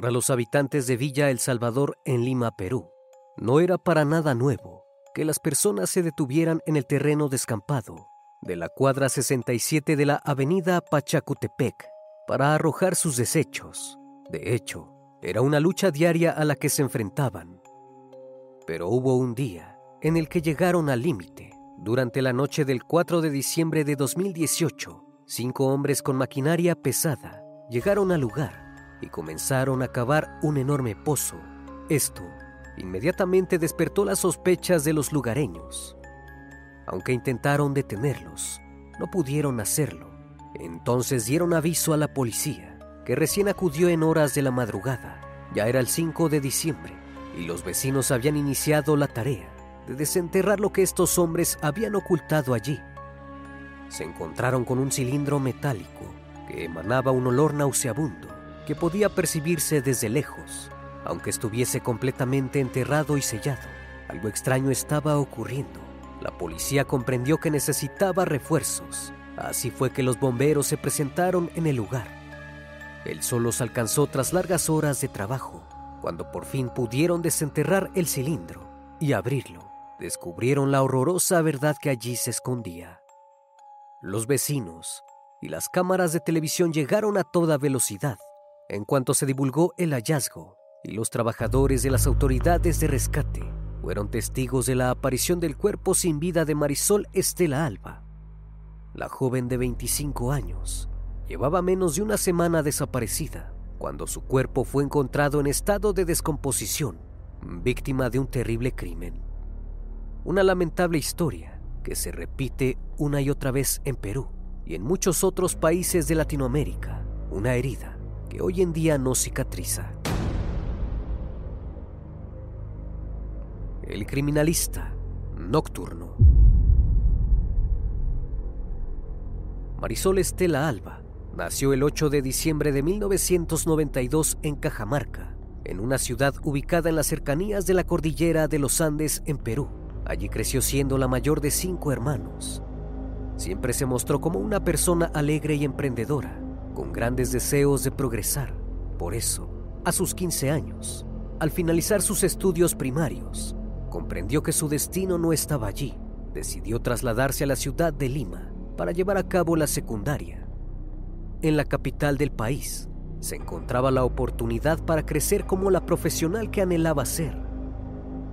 Para los habitantes de Villa El Salvador en Lima, Perú, no era para nada nuevo que las personas se detuvieran en el terreno descampado de la cuadra 67 de la avenida Pachacutepec para arrojar sus desechos. De hecho, era una lucha diaria a la que se enfrentaban. Pero hubo un día en el que llegaron al límite. Durante la noche del 4 de diciembre de 2018, cinco hombres con maquinaria pesada llegaron al lugar y comenzaron a cavar un enorme pozo. Esto inmediatamente despertó las sospechas de los lugareños. Aunque intentaron detenerlos, no pudieron hacerlo. Entonces dieron aviso a la policía, que recién acudió en horas de la madrugada. Ya era el 5 de diciembre y los vecinos habían iniciado la tarea de desenterrar lo que estos hombres habían ocultado allí. Se encontraron con un cilindro metálico que emanaba un olor nauseabundo que podía percibirse desde lejos, aunque estuviese completamente enterrado y sellado. Algo extraño estaba ocurriendo. La policía comprendió que necesitaba refuerzos. Así fue que los bomberos se presentaron en el lugar. El sol los alcanzó tras largas horas de trabajo. Cuando por fin pudieron desenterrar el cilindro y abrirlo, descubrieron la horrorosa verdad que allí se escondía. Los vecinos y las cámaras de televisión llegaron a toda velocidad en cuanto se divulgó el hallazgo y los trabajadores de las autoridades de rescate fueron testigos de la aparición del cuerpo sin vida de Marisol Estela Alba. La joven de 25 años llevaba menos de una semana desaparecida cuando su cuerpo fue encontrado en estado de descomposición, víctima de un terrible crimen. Una lamentable historia que se repite una y otra vez en Perú y en muchos otros países de Latinoamérica. Una herida que hoy en día no cicatriza. El criminalista nocturno. Marisol Estela Alba nació el 8 de diciembre de 1992 en Cajamarca, en una ciudad ubicada en las cercanías de la cordillera de los Andes en Perú. Allí creció siendo la mayor de cinco hermanos. Siempre se mostró como una persona alegre y emprendedora, grandes deseos de progresar. Por eso, a sus 15 años, al finalizar sus estudios primarios, comprendió que su destino no estaba allí. Decidió trasladarse a la ciudad de Lima para llevar a cabo la secundaria. En la capital del país, se encontraba la oportunidad para crecer como la profesional que anhelaba ser.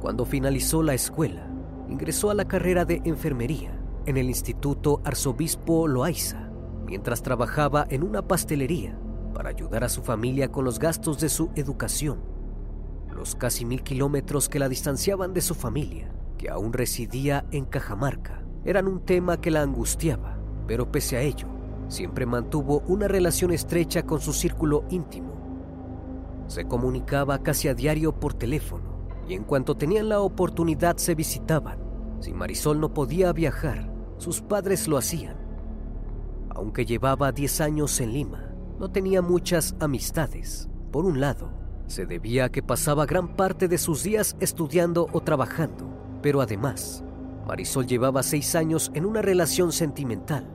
Cuando finalizó la escuela, ingresó a la carrera de enfermería en el Instituto Arzobispo Loaiza, mientras trabajaba en una pastelería para ayudar a su familia con los gastos de su educación. Los casi mil kilómetros que la distanciaban de su familia, que aún residía en Cajamarca, eran un tema que la angustiaba, pero pese a ello, siempre mantuvo una relación estrecha con su círculo íntimo. Se comunicaba casi a diario por teléfono y en cuanto tenían la oportunidad se visitaban. Si Marisol no podía viajar, sus padres lo hacían. Aunque llevaba 10 años en Lima, no tenía muchas amistades. Por un lado, se debía a que pasaba gran parte de sus días estudiando o trabajando, pero además, Marisol llevaba seis años en una relación sentimental.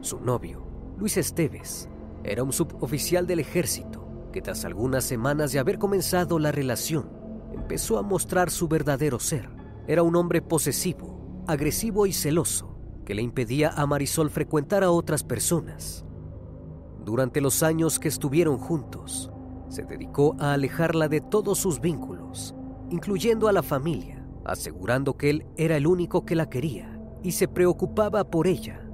Su novio, Luis Esteves, era un suboficial del ejército que tras algunas semanas de haber comenzado la relación, empezó a mostrar su verdadero ser. Era un hombre posesivo, agresivo y celoso, que le impedía a Marisol frecuentar a otras personas. Durante los años que estuvieron juntos, se dedicó a alejarla de todos sus vínculos, incluyendo a la familia, asegurando que él era el único que la quería y se preocupaba por ella.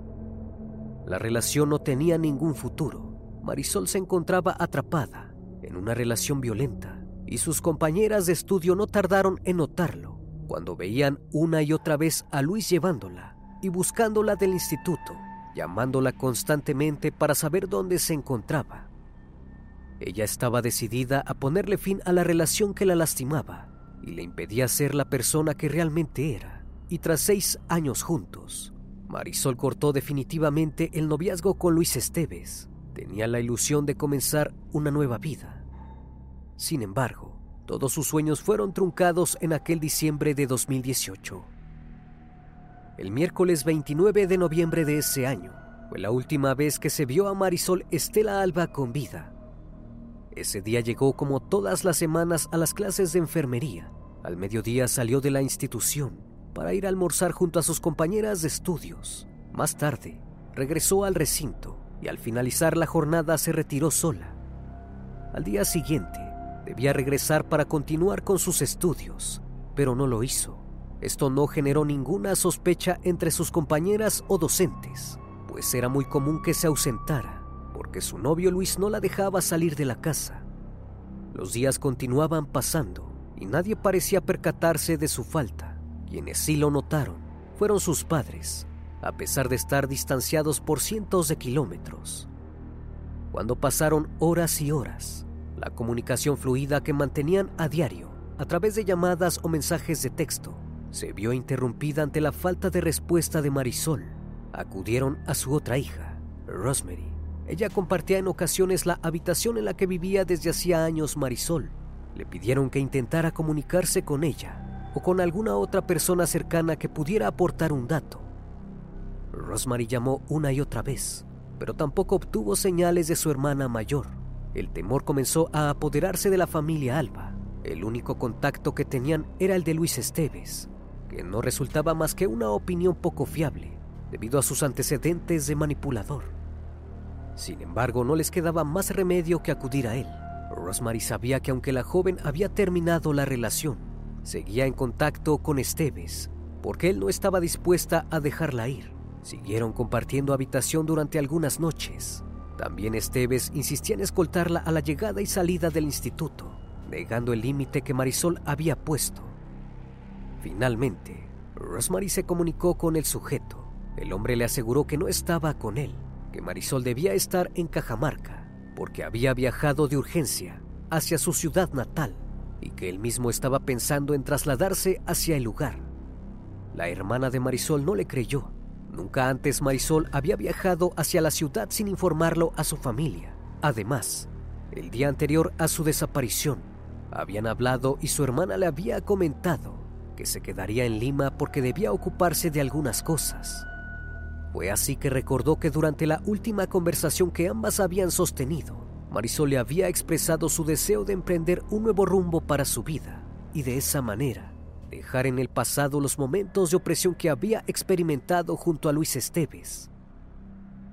La relación no tenía ningún futuro. Marisol se encontraba atrapada en una relación violenta y sus compañeras de estudio no tardaron en notarlo cuando veían una y otra vez a Luis llevándola y buscándola del instituto, llamándola constantemente para saber dónde se encontraba. Ella estaba decidida a ponerle fin a la relación que la lastimaba y le impedía ser la persona que realmente era. Y tras seis años juntos, Marisol cortó definitivamente el noviazgo con Luis Esteves. Tenía la ilusión de comenzar una nueva vida. Sin embargo, todos sus sueños fueron truncados en aquel diciembre de 2018. El miércoles 29 de noviembre de ese año fue la última vez que se vio a Marisol Estela Alba con vida. Ese día llegó como todas las semanas a las clases de enfermería. Al mediodía salió de la institución para ir a almorzar junto a sus compañeras de estudios. Más tarde, regresó al recinto y al finalizar la jornada se retiró sola. Al día siguiente, debía regresar para continuar con sus estudios, pero no lo hizo. Esto no generó ninguna sospecha entre sus compañeras o docentes, pues era muy común que se ausentara porque su novio Luis no la dejaba salir de la casa. Los días continuaban pasando y nadie parecía percatarse de su falta. Quienes sí lo notaron fueron sus padres, a pesar de estar distanciados por cientos de kilómetros. Cuando pasaron horas y horas, la comunicación fluida que mantenían a diario, a través de llamadas o mensajes de texto, se vio interrumpida ante la falta de respuesta de Marisol. Acudieron a su otra hija, Rosemary, ella compartía en ocasiones la habitación en la que vivía desde hacía años Marisol. Le pidieron que intentara comunicarse con ella o con alguna otra persona cercana que pudiera aportar un dato. Rosemary llamó una y otra vez, pero tampoco obtuvo señales de su hermana mayor. El temor comenzó a apoderarse de la familia Alba. El único contacto que tenían era el de Luis Esteves, no resultaba más que una opinión poco fiable, debido a sus antecedentes de manipulador. Sin embargo, no les quedaba más remedio que acudir a él. Rosemary sabía que aunque la joven había terminado la relación, seguía en contacto con Esteves, porque él no estaba dispuesta a dejarla ir. Siguieron compartiendo habitación durante algunas noches. También Esteves insistía en escoltarla a la llegada y salida del instituto, negando el límite que Marisol había puesto. Finalmente, Rosemary se comunicó con el sujeto. El hombre le aseguró que no estaba con él, que Marisol debía estar en Cajamarca porque había viajado de urgencia hacia su ciudad natal y que él mismo estaba pensando en trasladarse hacia el lugar. La hermana de Marisol no le creyó. Nunca antes Marisol había viajado hacia la ciudad sin informarlo a su familia. Además, el día anterior a su desaparición, habían hablado y su hermana le había comentado que se quedaría en Lima porque debía ocuparse de algunas cosas. Fue así que recordó que durante la última conversación que ambas habían sostenido, Marisol le había expresado su deseo de emprender un nuevo rumbo para su vida y de esa manera dejar en el pasado los momentos de opresión que había experimentado junto a Luis Esteves.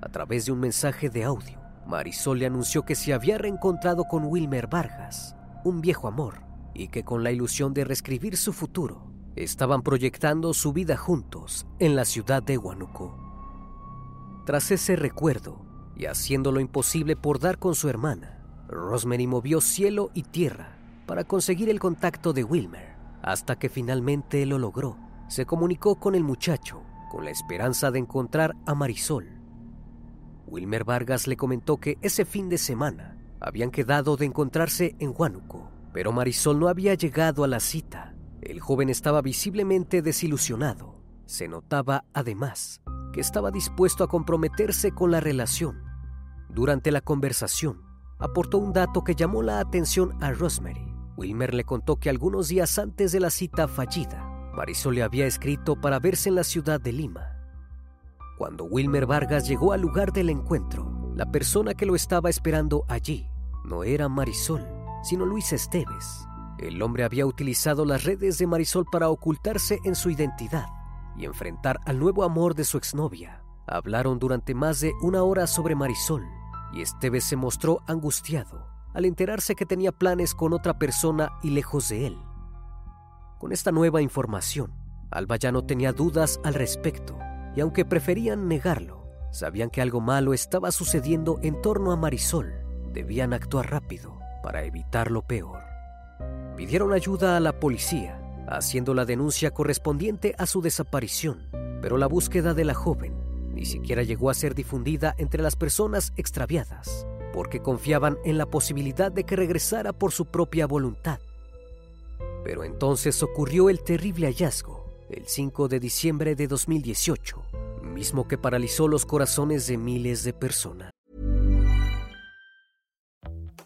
A través de un mensaje de audio, Marisol le anunció que se había reencontrado con Wilmer Vargas, un viejo amor, y que con la ilusión de reescribir su futuro, estaban proyectando su vida juntos en la ciudad de Huánuco. Tras ese recuerdo, y haciendo lo imposible por dar con su hermana, Rosemary movió cielo y tierra para conseguir el contacto de Wilmer, hasta que finalmente lo logró. Se comunicó con el muchacho con la esperanza de encontrar a Marisol. Wilmer Vargas le comentó que ese fin de semana habían quedado de encontrarse en Huánuco, pero Marisol no había llegado a la cita. El joven estaba visiblemente desilusionado. Se notaba, además, que estaba dispuesto a comprometerse con la relación. Durante la conversación, aportó un dato que llamó la atención a Rosemary. Wilmer le contó que algunos días antes de la cita fallida, Marisol le había escrito para verse en la ciudad de Lima. Cuando Wilmer Vargas llegó al lugar del encuentro, la persona que lo estaba esperando allí no era Marisol, sino Luis Esteves. El hombre había utilizado las redes de Marisol para ocultarse en su identidad y enfrentar al nuevo amor de su exnovia. Hablaron durante más de una hora sobre Marisol y Esteves se mostró angustiado al enterarse que tenía planes con otra persona y lejos de él. Con esta nueva información, Alba ya no tenía dudas al respecto, y aunque preferían negarlo, sabían que algo malo estaba sucediendo en torno a Marisol. Debían actuar rápido para evitar lo peor. Pidieron ayuda a la policía, haciendo la denuncia correspondiente a su desaparición, pero la búsqueda de la joven ni siquiera llegó a ser difundida entre las personas extraviadas, porque confiaban en la posibilidad de que regresara por su propia voluntad. Pero entonces ocurrió el terrible hallazgo, el 5 de diciembre de 2018, mismo que paralizó los corazones de miles de personas.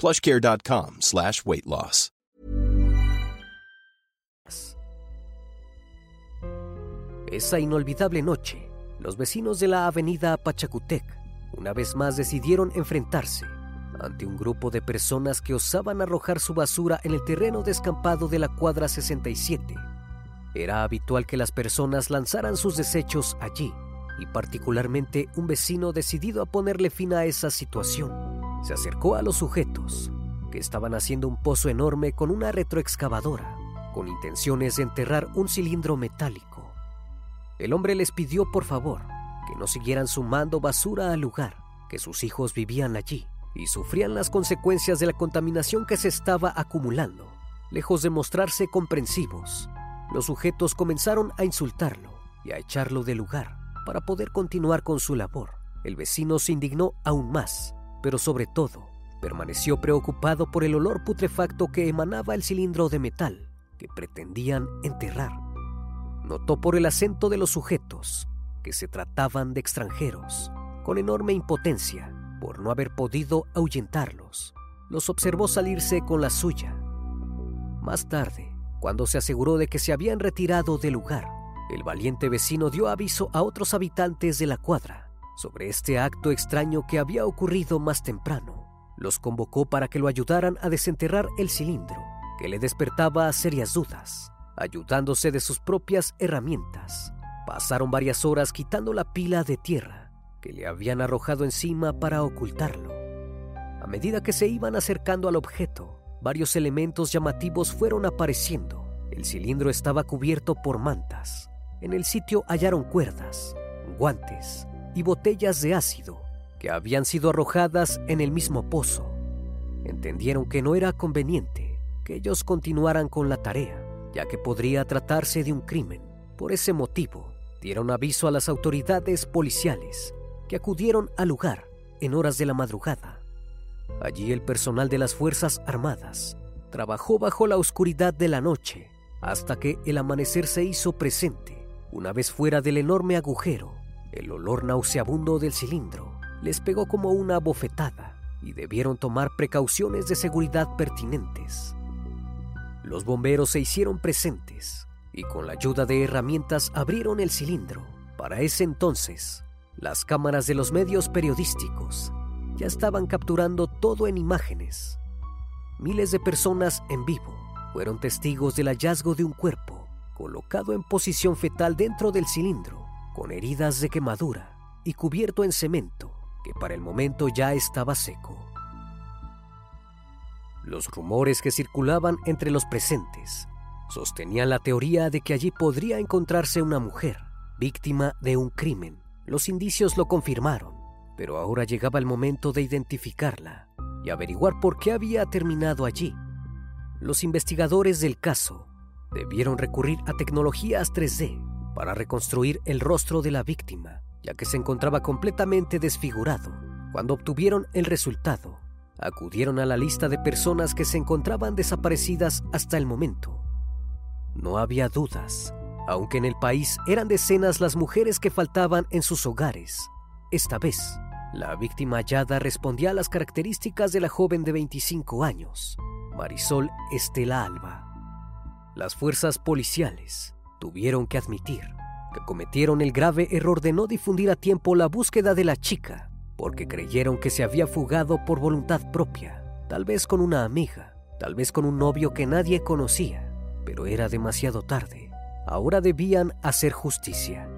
plushcare.com slash. Esa inolvidable noche, los vecinos de la avenida Pachacutec una vez más decidieron enfrentarse ante un grupo de personas que osaban arrojar su basura en el terreno descampado de la cuadra 67. Era habitual que las personas lanzaran sus desechos allí, y particularmente un vecino decidido a ponerle fin a esa situación. Se acercó a los sujetos, que estaban haciendo un pozo enorme con una retroexcavadora, con intenciones de enterrar un cilindro metálico. El hombre les pidió por favor que no siguieran sumando basura al lugar, que sus hijos vivían allí y sufrían las consecuencias de la contaminación que se estaba acumulando. Lejos de mostrarse comprensivos, los sujetos comenzaron a insultarlo y a echarlo del lugar para poder continuar con su labor. El vecino se indignó aún más, pero sobre todo permaneció preocupado por el olor putrefacto que emanaba el cilindro de metal que pretendían enterrar. Notó por el acento de los sujetos que se trataban de extranjeros. Con enorme impotencia, por no haber podido ahuyentarlos, los observó salirse con la suya. Más tarde, cuando se aseguró de que se habían retirado del lugar, el valiente vecino dio aviso a otros habitantes de la cuadra sobre este acto extraño que había ocurrido más temprano. Los convocó para que lo ayudaran a desenterrar el cilindro, que le despertaba serias dudas. Ayudándose de sus propias herramientas, pasaron varias horas quitando la pila de tierra que le habían arrojado encima para ocultarlo. A medida que se iban acercando al objeto, varios elementos llamativos fueron apareciendo. El cilindro estaba cubierto por mantas. En el sitio hallaron cuerdas, guantes y botellas de ácido que habían sido arrojadas en el mismo pozo. entendieron que no era conveniente que ellos continuaran con la tarea, ya que podría tratarse de un crimen. Por ese motivo, dieron aviso a las autoridades policiales que acudieron al lugar en horas de la madrugada. Allí el personal de las Fuerzas Armadas trabajó bajo la oscuridad de la noche hasta que el amanecer se hizo presente. Una vez fuera del enorme agujero, el olor nauseabundo del cilindro les pegó como una bofetada y debieron tomar precauciones de seguridad pertinentes. Los bomberos se hicieron presentes y con la ayuda de herramientas abrieron el cilindro. Para ese entonces, las cámaras de los medios periodísticos ya estaban capturando todo en imágenes. Miles de personas en vivo fueron testigos del hallazgo de un cuerpo colocado en posición fetal dentro del cilindro, con heridas de quemadura y cubierto en cemento que para el momento ya estaba seco. Los rumores que circulaban entre los presentes sostenían la teoría de que allí podría encontrarse una mujer, víctima de un crimen. Los indicios lo confirmaron, pero ahora llegaba el momento de identificarla y averiguar por qué había terminado allí. Los investigadores del caso debieron recurrir a tecnologías 3D para reconstruir el rostro de la víctima, ya que se encontraba completamente desfigurado. Cuando obtuvieron el resultado, acudieron a la lista de personas que se encontraban desaparecidas hasta el momento. No había dudas, aunque en el país eran decenas las mujeres que faltaban en sus hogares. Esta vez, la víctima hallada respondía a las características de la joven de 25 años, Marisol Estela Alba. Las fuerzas policiales tuvieron que admitir que cometieron el grave error de no difundir a tiempo la búsqueda de la chica, porque creyeron que se había fugado por voluntad propia, tal vez con una amiga, tal vez con un novio que nadie conocía, pero era demasiado tarde. Ahora debían hacer justicia.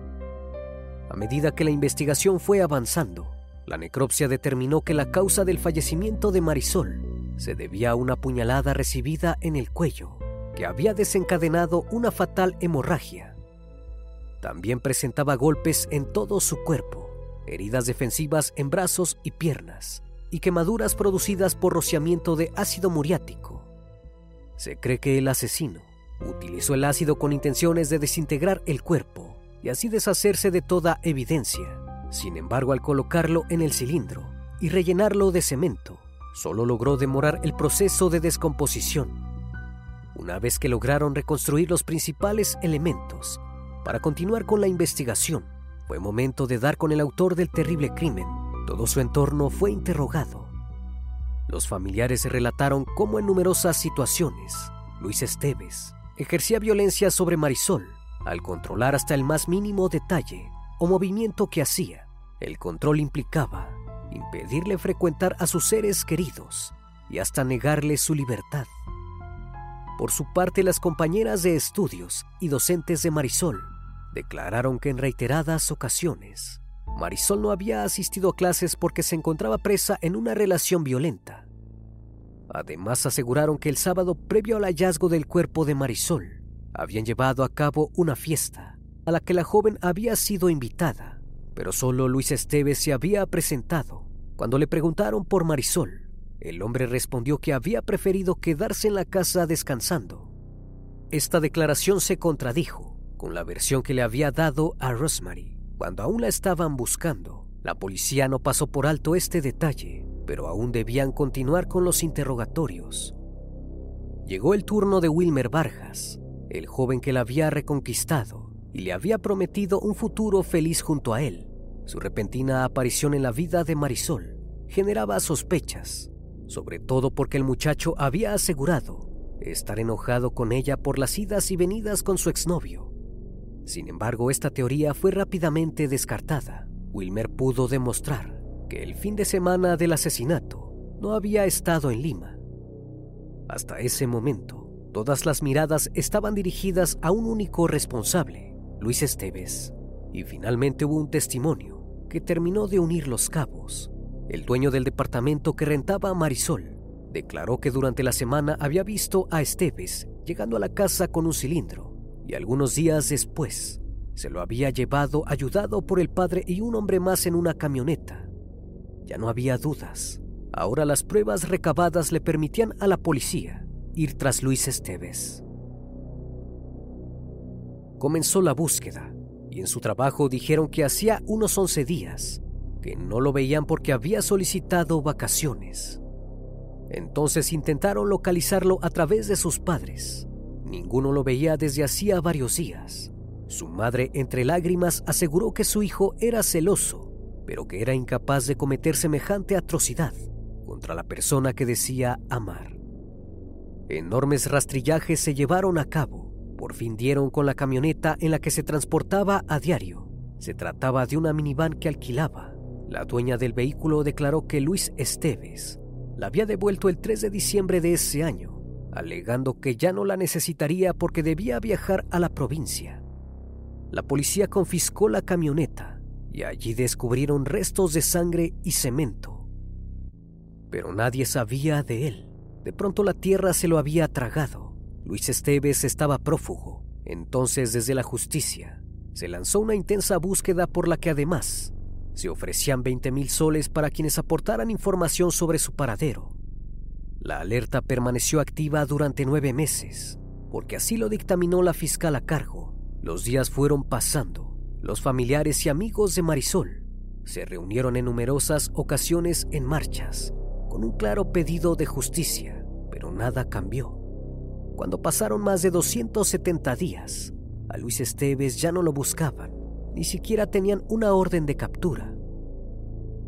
A medida que la investigación fue avanzando, la necropsia determinó que la causa del fallecimiento de Marisol se debía a una puñalada recibida en el cuello, que había desencadenado una fatal hemorragia. También presentaba golpes en todo su cuerpo, heridas defensivas en brazos y piernas, y quemaduras producidas por rociamiento de ácido muriático. Se cree que el asesino utilizó el ácido con intenciones de desintegrar el cuerpo y así deshacerse de toda evidencia. Sin embargo, al colocarlo en el cilindro y rellenarlo de cemento, solo logró demorar el proceso de descomposición. Una vez que lograron reconstruir los principales elementos para continuar con la investigación, fue momento de dar con el autor del terrible crimen. Todo su entorno fue interrogado. Los familiares relataron cómo en numerosas situaciones Luis Esteves ejercía violencia sobre Marisol al controlar hasta el más mínimo detalle o movimiento que hacía. El control implicaba impedirle frecuentar a sus seres queridos y hasta negarle su libertad. Por su parte, las compañeras de estudios y docentes de Marisol declararon que en reiteradas ocasiones Marisol no había asistido a clases porque se encontraba presa en una relación violenta. Además aseguraron que el sábado previo al hallazgo del cuerpo de Marisol habían llevado a cabo una fiesta a la que la joven había sido invitada, pero solo Luis Esteves se había presentado. Cuando le preguntaron por Marisol, el hombre respondió que había preferido quedarse en la casa descansando. Esta declaración se contradijo con la versión que le había dado a Rosemary cuando aún la estaban buscando. La policía no pasó por alto este detalle, pero aún debían continuar con los interrogatorios. Llegó el turno de Wilmer Vargas, el joven que la había reconquistado y le había prometido un futuro feliz junto a él. Su repentina aparición en la vida de Marisol generaba sospechas, sobre todo porque el muchacho había asegurado estar enojado con ella por las idas y venidas con su exnovio. Sin embargo, esta teoría fue rápidamente descartada. Wilmer pudo demostrar que el fin de semana del asesinato no había estado en Lima. Hasta ese momento, todas las miradas estaban dirigidas a un único responsable, Luis Esteves. Y finalmente hubo un testimonio que terminó de unir los cabos. El dueño del departamento que rentaba a Marisol declaró que durante la semana había visto a Esteves llegando a la casa con un cilindro y algunos días después se lo había llevado ayudado por el padre y un hombre más en una camioneta. Ya no había dudas. Ahora las pruebas recabadas le permitían a la policía ir tras Luis Esteves. Comenzó la búsqueda y en su trabajo dijeron que hacía unos 11 días que no lo veían porque había solicitado vacaciones. Entonces intentaron localizarlo a través de sus padres. Ninguno lo veía desde hacía varios días. Su madre, entre lágrimas, aseguró que su hijo era celoso, pero que era incapaz de cometer semejante atrocidad contra la persona que decía amar. Enormes rastrillajes se llevaron a cabo. Por fin dieron con la camioneta en la que se transportaba a diario. Se trataba de una minivan que alquilaba. La dueña del vehículo declaró que Luis Esteves la había devuelto el 3 de diciembre de ese año, alegando que ya no la necesitaría porque debía viajar a la provincia. La policía confiscó la camioneta y allí descubrieron restos de sangre y cemento pero nadie sabía de él. De pronto la tierra se lo había tragado. Luis Esteves estaba prófugo. Entonces, desde la justicia, se lanzó una intensa búsqueda por la que además se ofrecían 20 mil soles para quienes aportaran información sobre su paradero. La alerta permaneció activa durante nueve meses, porque así lo dictaminó la fiscal a cargo. Los días fueron pasando. Los familiares y amigos de Marisol se reunieron en numerosas ocasiones en marchas con un claro pedido de justicia, pero nada cambió. Cuando pasaron más de 270 días, a Luis Esteves ya no lo buscaban, ni siquiera tenían una orden de captura.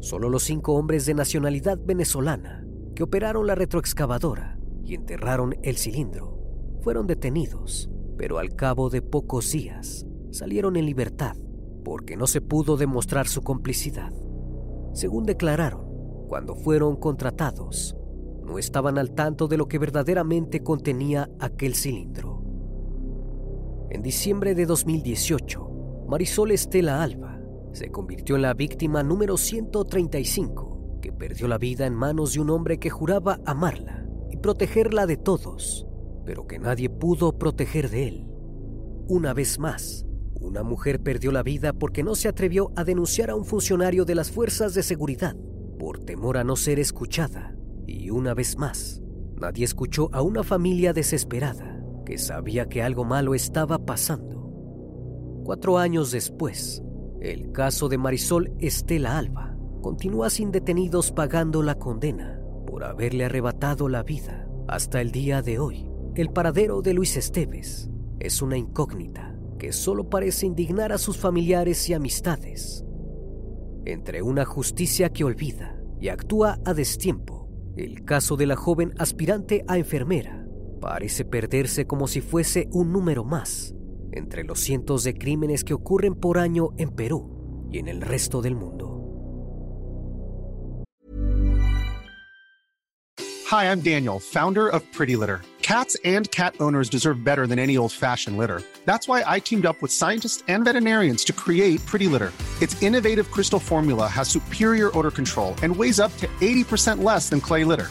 Solo los cinco hombres de nacionalidad venezolana que operaron la retroexcavadora y enterraron el cilindro fueron detenidos, pero al cabo de pocos días salieron en libertad porque no se pudo demostrar su complicidad. Según declararon, cuando fueron contratados, no estaban al tanto de lo que verdaderamente contenía aquel cilindro. En diciembre de 2018, Marisol Estela Alba se convirtió en la víctima número 135 que perdió la vida en manos de un hombre que juraba amarla y protegerla de todos, pero que nadie pudo proteger de él. Una vez más, una mujer perdió la vida porque no se atrevió a denunciar a un funcionario de las fuerzas de seguridad por temor a no ser escuchada. Y una vez más, nadie escuchó a una familia desesperada que sabía que algo malo estaba pasando. Cuatro años después, el caso de Marisol Estela Alba continúa sin detenidos pagando la condena por haberle arrebatado la vida. Hasta el día de hoy, el paradero de Luis Esteves es una incógnita que solo parece indignar a sus familiares y amistades entre una justicia que olvida y actúa a destiempo. El caso de la joven aspirante a enfermera parece perderse como si fuese un número más entre los cientos de crímenes que ocurren por año en Perú y en el resto del mundo. Hi, I'm Daniel, founder of Pretty Litter. Cats and cat owners deserve better than any old-fashioned litter. That's why I teamed up with scientists and veterinarians to create Pretty Litter. Its innovative crystal formula has superior odor control and weighs up to 80% less than clay litter.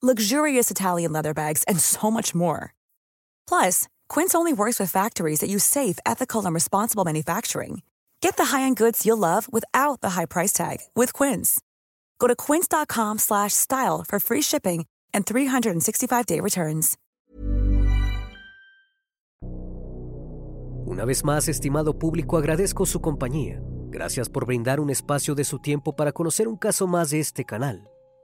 luxurious Italian leather bags, and so much more. Plus, Quince only works with factories that use safe, ethical, and responsible manufacturing. Get the high-end goods you'll love without the high price tag with Quince. Go to quince.com/style for free shipping and 365-day returns. Una vez más, estimado público, agradezco su compañía. Gracias por brindar un espacio de su tiempo para conocer un caso más de este canal.